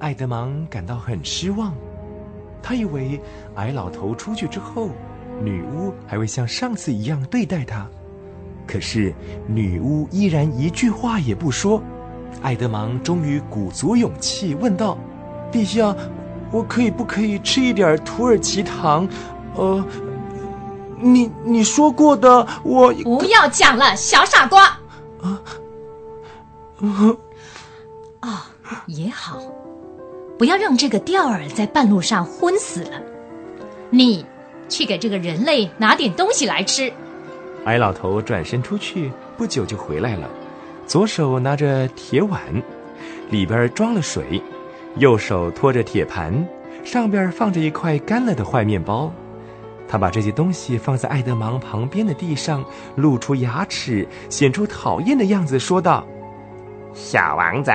爱德芒感到很失望，他以为矮老头出去之后，女巫还会像上次一样对待他。可是女巫依然一句话也不说。爱德芒终于鼓足勇气问道：“陛下，我可以不可以吃一点土耳其糖？呃，你你说过的，我不要讲了，小傻瓜。”啊，哦，也好。不要让这个吊儿在半路上昏死了。你去给这个人类拿点东西来吃。矮老头转身出去，不久就回来了，左手拿着铁碗，里边装了水；右手托着铁盘，上边放着一块干了的坏面包。他把这些东西放在爱德芒旁边的地上，露出牙齿，显出讨厌的样子，说道：“小王子。”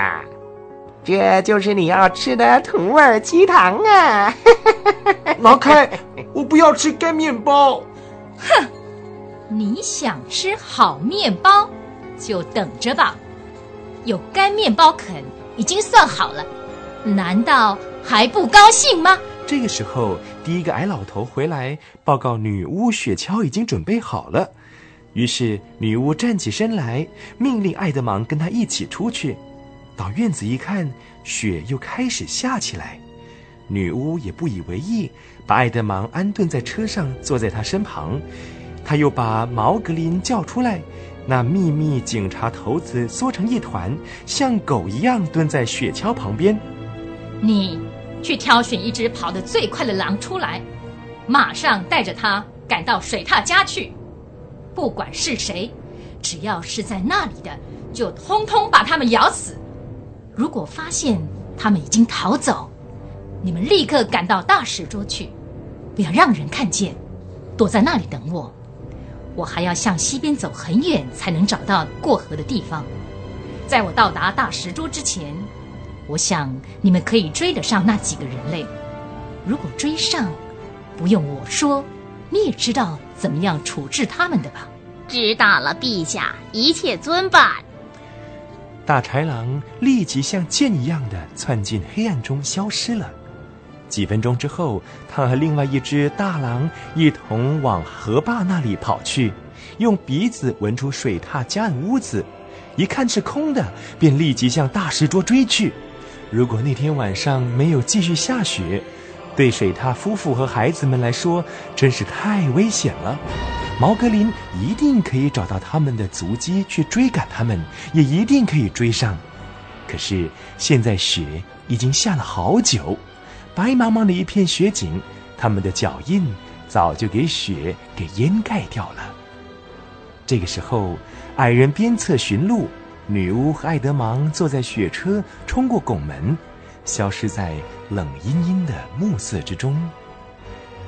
这就是你要吃的土耳其糖啊！拿开！我不要吃干面包。哼，你想吃好面包，就等着吧。有干面包啃已经算好了，难道还不高兴吗？这个时候，第一个矮老头回来报告女巫雪橇已经准备好了。于是女巫站起身来，命令爱德芒跟他一起出去。到院子一看，雪又开始下起来。女巫也不以为意，把爱德芒安顿在车上，坐在他身旁。他又把毛格林叫出来，那秘密警察头子缩成一团，像狗一样蹲在雪橇旁边。你去挑选一只跑得最快的狼出来，马上带着它赶到水獭家去。不管是谁，只要是在那里的，就通通把他们咬死。如果发现他们已经逃走，你们立刻赶到大石桌去，不要让人看见，躲在那里等我。我还要向西边走很远才能找到过河的地方。在我到达大石桌之前，我想你们可以追得上那几个人类。如果追上，不用我说，你也知道怎么样处置他们的吧？知道了，陛下，一切遵办。大豺狼立即像箭一样的窜进黑暗中消失了。几分钟之后，他和另外一只大狼一同往河坝那里跑去，用鼻子闻出水獭家的屋子，一看是空的，便立即向大石桌追去。如果那天晚上没有继续下雪，对水獭夫妇和孩子们来说真是太危险了。毛格林一定可以找到他们的足迹，去追赶他们，也一定可以追上。可是现在雪已经下了好久，白茫茫的一片雪景，他们的脚印早就给雪给掩盖掉了。这个时候，矮人鞭策驯鹿，女巫和爱德芒坐在雪车冲过拱门，消失在冷阴阴的暮色之中。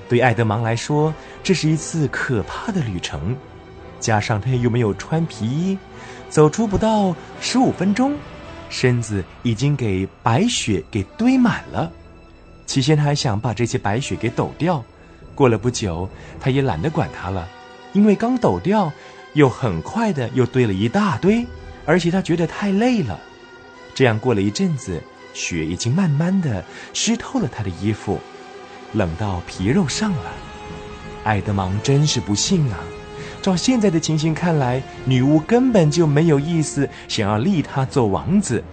对爱德芒来说，这是一次可怕的旅程，加上他又没有穿皮衣，走出不到十五分钟，身子已经给白雪给堆满了。起先他还想把这些白雪给抖掉，过了不久，他也懒得管它了，因为刚抖掉，又很快的又堆了一大堆，而且他觉得太累了。这样过了一阵子，雪已经慢慢的湿透了他的衣服。冷到皮肉上了，爱德芒真是不幸啊！照现在的情形看来，女巫根本就没有意思想要立他做王子。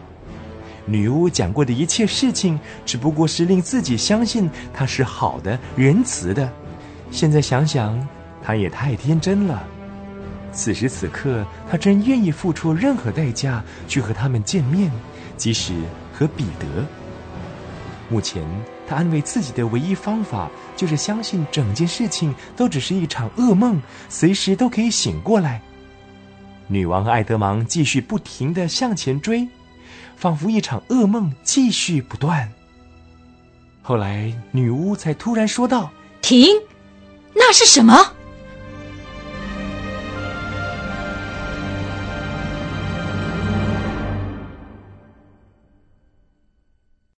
女巫讲过的一切事情，只不过是令自己相信他是好的、仁慈的。现在想想，他也太天真了。此时此刻，他真愿意付出任何代价去和他们见面，即使和彼得。目前。他安慰自己的唯一方法，就是相信整件事情都只是一场噩梦，随时都可以醒过来。女王和爱德芒继续不停的向前追，仿佛一场噩梦继续不断。后来，女巫才突然说道：“停，那是什么？”